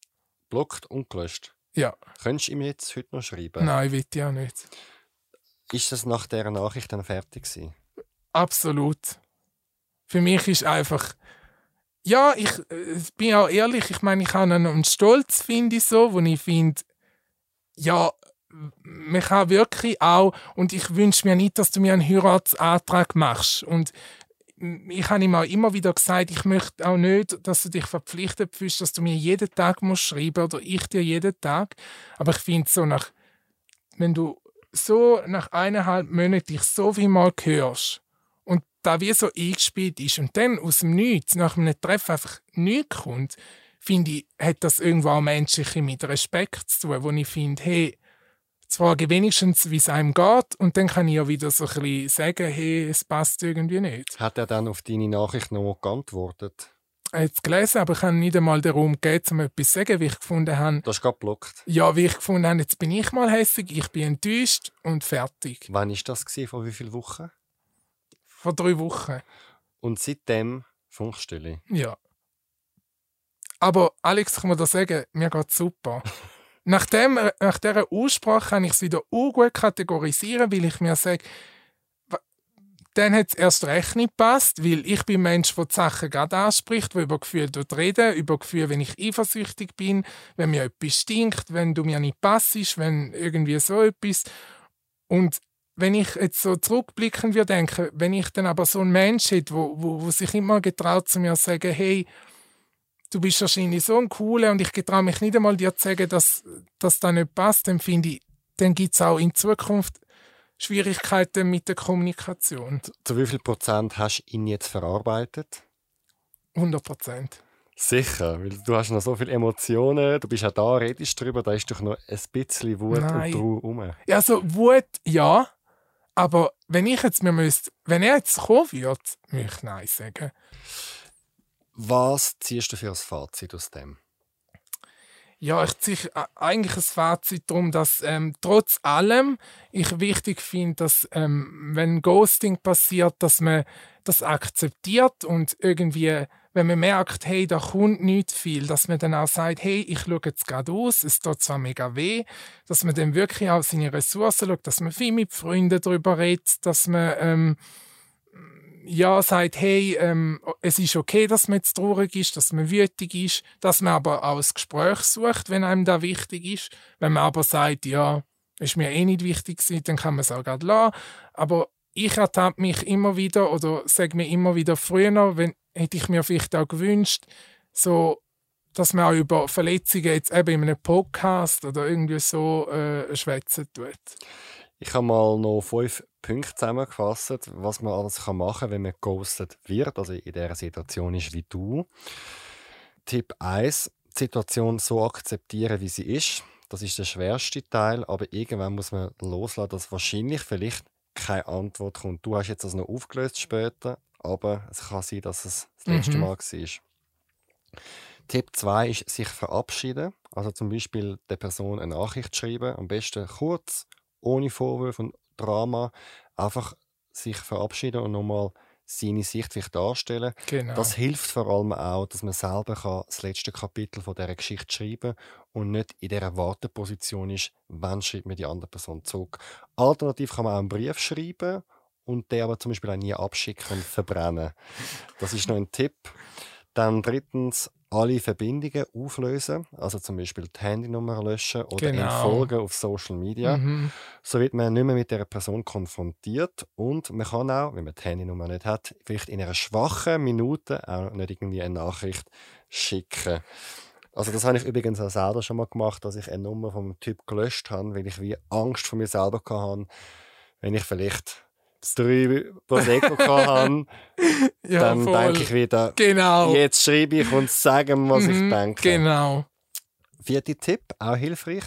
Speaker 1: Blockt und gelöscht?
Speaker 2: Ja.
Speaker 1: Könntest du ihm jetzt heute noch schreiben?
Speaker 2: Nein, will ich auch nicht.
Speaker 1: Ist das nach dieser Nachricht dann fertig gewesen?
Speaker 2: Absolut. Für mich ist einfach ja, ich äh, bin auch ehrlich, ich meine, ich habe einen Stolz, finde ich so, wo ich finde, ja, man kann wirklich auch, und ich wünsche mir nicht, dass du mir einen Heiratsantrag machst. Und ich habe ihm auch immer wieder gesagt, ich möchte auch nicht, dass du dich verpflichtet fühlst, dass du mir jeden Tag musst schreiben oder ich dir jeden Tag. Aber ich finde so nach, wenn du so nach eineinhalb Monaten dich so viel mal hörst da wie so eingespielt ist und dann aus dem Nichts, nach einem Treffen einfach nichts kommt, finde ich, hat das irgendwo auch menschliche mit Respekt zu tun, wo ich finde, hey, jetzt frage wenigstens, wie es einem geht und dann kann ich ja wieder so ein bisschen sagen, hey, es passt irgendwie nicht.
Speaker 1: Hat er dann auf deine Nachricht noch geantwortet?
Speaker 2: Er hat es gelesen, aber ich habe nicht einmal darum gegeben, um etwas zu sagen, wie ich gefunden habe.
Speaker 1: Du hast gerade geblockt.
Speaker 2: Ja, wie ich gefunden habe, jetzt bin ich mal hässig, ich bin enttäuscht und fertig.
Speaker 1: Wann war das? Vor wie vielen Wochen?
Speaker 2: Vor drei Wochen.
Speaker 1: Und seitdem Funkstille?
Speaker 2: Ja. Aber Alex, kann man da sagen, mir geht super. *laughs* nach, dem, nach dieser Aussprache kann ich es wieder gut kategorisieren, weil ich mir sage, dann hat es erst recht nicht gepasst, weil ich bin ein Mensch, der die Sachen gerade anspricht, der über Gefühle reden über Gefühle, wenn ich eifersüchtig bin, wenn mir etwas stinkt, wenn du mir nicht passst, wenn irgendwie so etwas. Und wenn ich jetzt so zurückblicken würde, denke, wenn ich dann aber so ein Mensch hätte, wo, wo, wo sich immer getraut zu mir zu sagen, hey, du bist wahrscheinlich so ein Cooler und ich getraue mich nicht einmal dir zu sagen, dass das da nicht passt, dann finde ich, dann gibt es auch in Zukunft Schwierigkeiten mit der Kommunikation.
Speaker 1: Zu wie viel Prozent hast du ihn jetzt verarbeitet?
Speaker 2: 100 Prozent.
Speaker 1: Sicher, weil du hast noch so viele Emotionen, du bist ja da, redest drüber, da ist doch noch ein bisschen Wut Nein. und Trauer rum.
Speaker 2: Ja, also Wut, ja, aber wenn ich jetzt mir müsste, wenn er jetzt kommen würde, würde ich Nein sagen.
Speaker 1: Was ziehst du für ein Fazit aus dem?
Speaker 2: Ja, ich ziehe eigentlich ein Fazit darum, dass ähm, trotz allem ich wichtig finde, dass ähm, wenn Ghosting passiert, dass man das akzeptiert und irgendwie, wenn man merkt, hey, da kommt nicht viel, dass man dann auch sagt, hey, ich schaue jetzt gerade aus, es tut zwar mega weh, dass man dann wirklich auch seine Ressourcen schaut, dass man viel mit Freunden darüber redet, dass man ähm, ja, sagt, hey, ähm, es ist okay, dass man jetzt traurig ist, dass man wütig ist, dass man aber auch ein Gespräch sucht, wenn einem da wichtig ist. Wenn man aber sagt, ja, ist mir eh nicht wichtig gewesen, dann kann man es auch gerade lassen. Aber ich ertappe mich immer wieder oder sage mir immer wieder früher, wenn, hätte ich mir vielleicht auch gewünscht, so, dass man auch über Verletzungen jetzt eben in einem Podcast oder irgendwie so äh, schwätzen tut.
Speaker 1: Ich habe mal noch fünf Punkte zusammengefasst, was man alles machen kann, wenn man ghostet wird, also in dieser Situation ist wie du. Tipp 1, die Situation so akzeptieren, wie sie ist. Das ist der schwerste Teil, aber irgendwann muss man loslassen, dass wahrscheinlich vielleicht keine Antwort kommt. Du hast jetzt das noch aufgelöst später, aber es kann sein, dass es das letzte mhm. Mal war. Tipp 2 ist sich verabschieden. Also zum Beispiel der Person eine Nachricht schreiben, am besten kurz, ohne Vorwürfe und Drama, einfach sich verabschieden und nochmal seine Sicht vielleicht darstellen. Genau. Das hilft vor allem auch, dass man selber kann das letzte Kapitel von dieser Geschichte schreiben und nicht in dieser Warteposition ist, wann schreibt mir die andere Person zurück. Alternativ kann man auch einen Brief schreiben und den aber zum Beispiel auch nie abschicken und verbrennen. Das ist noch ein Tipp. Dann drittens, alle Verbindungen auflösen, also zum Beispiel die Handynummer löschen oder genau. entfolgen auf Social Media. Mhm. So wird man nicht mehr mit der Person konfrontiert und man kann auch, wenn man die Handynummer nicht hat, vielleicht in einer schwachen Minute auch nicht irgendwie eine Nachricht schicken. Also das habe ich übrigens auch selber schon mal gemacht, dass ich eine Nummer vom Typ gelöscht habe, weil ich wie Angst vor mir selber hatte, wenn ich vielleicht drei Prosecco hatte, *laughs* ja, dann denke ich wieder,
Speaker 2: genau.
Speaker 1: jetzt schreibe ich und sage, was mhm, ich denke.
Speaker 2: Genau.
Speaker 1: vierter Tipp, auch hilfreich,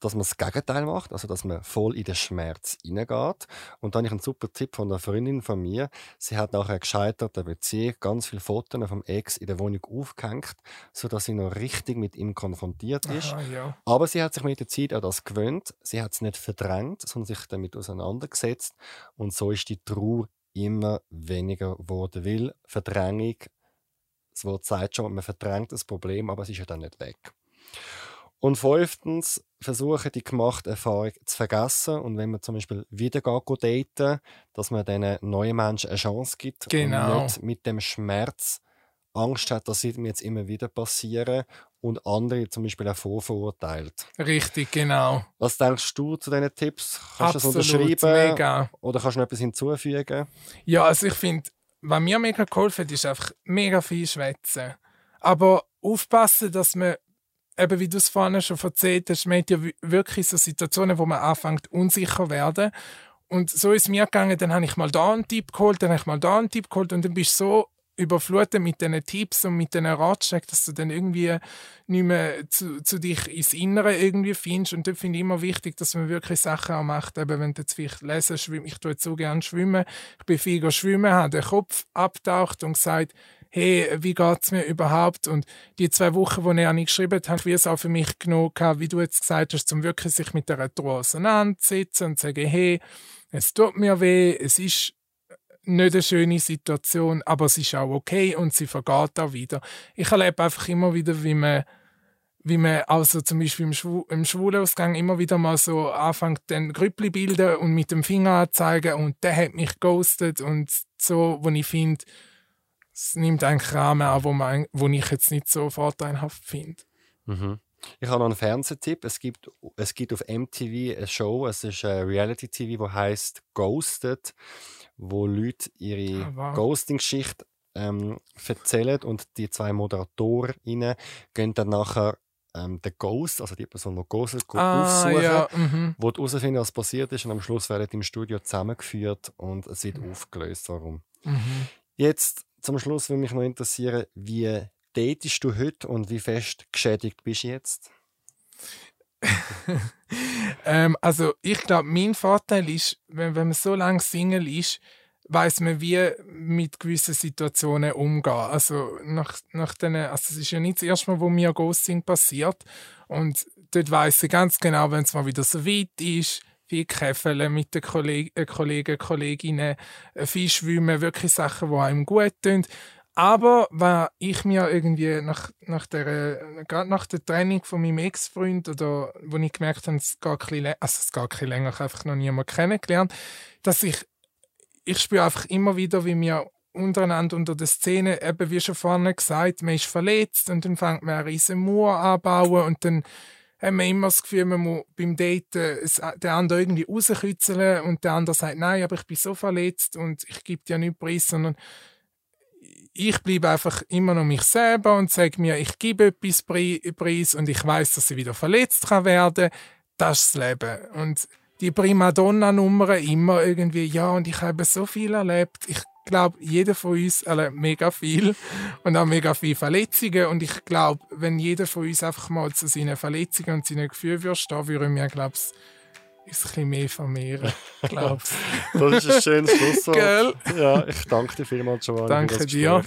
Speaker 1: dass man das Gegenteil macht, also dass man voll in den Schmerz hineingeht. Und dann habe ich einen super Tipp von einer Freundin von mir. Sie hat nach einer gescheiterten Beziehung ganz viele Fotos vom Ex in der Wohnung aufgehängt, sodass sie noch richtig mit ihm konfrontiert ist.
Speaker 2: Aha, ja.
Speaker 1: Aber sie hat sich mit der Zeit an das gewöhnt. Sie hat es nicht verdrängt, sondern sich damit auseinandergesetzt. Und so ist die Trauer immer weniger geworden. Weil Verdrängung, das Wort sagt schon, man verdrängt das Problem, aber es ist ja dann nicht weg. Und fünftens, versuchen die gemachte Erfahrung zu vergessen. Und wenn man zum Beispiel wieder geht, daten, dass man diesen neuen Menschen eine Chance gibt
Speaker 2: Genau.
Speaker 1: und nicht mit dem Schmerz Angst hat, dass sie mir jetzt immer wieder passieren und andere zum Beispiel auch vorverurteilt.
Speaker 2: Richtig, genau.
Speaker 1: Was denkst du zu diesen Tipps? Kannst du das unterschreiben?
Speaker 2: mega.
Speaker 1: Oder kannst du noch etwas hinzufügen?
Speaker 2: Ja, also ich finde, was mir mega geholfen hat, ist einfach mega viel schwätzen. Aber aufpassen, dass man, eben wie du es vorhin schon erzählt hast, man hat ja wi- wirklich so Situationen, wo man anfängt, unsicher zu werden. Und so ist es mir gegangen, dann habe ich mal da einen Tipp geholt, dann habe ich mal da einen Tipp geholt und dann bist du so überflutet mit diesen Tipps und mit diesen Ratschlägen, dass du dann irgendwie nicht mehr zu, zu dich ins Innere irgendwie findest. Und dort finde ich immer wichtig, dass man wirklich Sachen auch macht, eben wenn du jetzt vielleicht lesen, schwimmen, ich tue jetzt so gerne schwimmen, ich bin viel schwimmen, habe den Kopf abtaucht und gesagt, hey, wie geht's mir überhaupt? Und die zwei Wochen, wo er nicht geschrieben hat, habe ich es auch für mich gehabt, wie du jetzt gesagt hast, um wirklich sich mit der Trauer auseinanderzusetzen und zu sagen, hey, es tut mir weh, es ist nicht eine schöne Situation, aber es ist auch okay und sie vergeht auch wieder. Ich erlebe einfach immer wieder, wie man wie man also zum Beispiel im, Schwu im Schwulenausgang immer wieder mal so anfängt, den Grüppli bilden und mit dem Finger anzeigen und der hat mich ghostet und so, wo ich finde, es nimmt eigentlich Rahmen an, wo, man, wo ich jetzt nicht so vorteilhaft finde.
Speaker 1: Mhm. Ich habe noch einen Fernsehtipp. Es gibt, es gibt auf MTV eine Show, es ist ein Reality-TV, wo heißt Ghosted, wo Leute ihre
Speaker 2: Ah, wow.
Speaker 1: Ghosting-Geschichte ähm, erzählen und die zwei ModeratorInnen gehen dann nachher ähm, den Ghost, also die Person, die ghostet,
Speaker 2: Ah,
Speaker 1: aufsuchen,
Speaker 2: ja, mhm.
Speaker 1: wo herausfinden, was passiert ist und am Schluss werden die im Studio zusammengeführt und es wird
Speaker 2: Mhm.
Speaker 1: aufgelöst, warum.
Speaker 2: Mhm.
Speaker 1: Jetzt zum Schluss würde mich noch interessieren, wie datest du heute und wie fest geschädigt bist du jetzt? *laughs*
Speaker 2: ähm, also ich glaube, mein Vorteil ist, wenn, wenn man so lange Single ist, weiß man, wie mit gewissen Situationen umgehen. Also nach, nach den, also es ist ja nicht das erste Mal, wo mir Ghosting passiert. Und dort weiß ich ganz genau, wenn es mal wieder so weit ist, viel Käfeln mit den Kolleg äh, Kollegen, Kolleginnen, äh, viel Schwimmen, wirklich Sachen, die einem gut tun. Aber was ich mir irgendwie nach, nach der, gerade nach der Trennung von meinem Ex-Freund oder wo ich gemerkt habe, es geht ein bisschen, also es geht ein länger, ich habe einfach noch niemanden kennengelernt, dass ich, ich spüre einfach immer wieder, wie wir untereinander unter der Szene, eben wie schon vorne gesagt, man ist verletzt und dann fängt man eine riesen Mauer anbauen und dann haben wir immer das Gefühl, man muss beim Daten es- den anderen irgendwie rauskitzeln und der andere sagt, nein, aber ich bin so verletzt und ich gebe dir nicht preis, sondern ich bleibe einfach immer noch mich selber und sage mir, ich gebe etwas preis und ich weiß, dass ich wieder verletzt kann werden. Das ist das Leben. Und die Primadonna-Nummern immer irgendwie, ja, und ich habe so viel erlebt. Ich glaube, jeder von uns erlebt mega viel und auch mega viele Verletzungen. Und ich glaube, wenn jeder von uns einfach mal zu seinen Verletzungen und seinen Gefühlen würde stehen, würde mir, glaube ich, uns ein bisschen mehr vermehren. *laughs* Glaub's.
Speaker 1: Das ist ein schönes *laughs* Schlusswort. Ja, ich danke dir vielmals, Giovanni,
Speaker 2: Danke dir.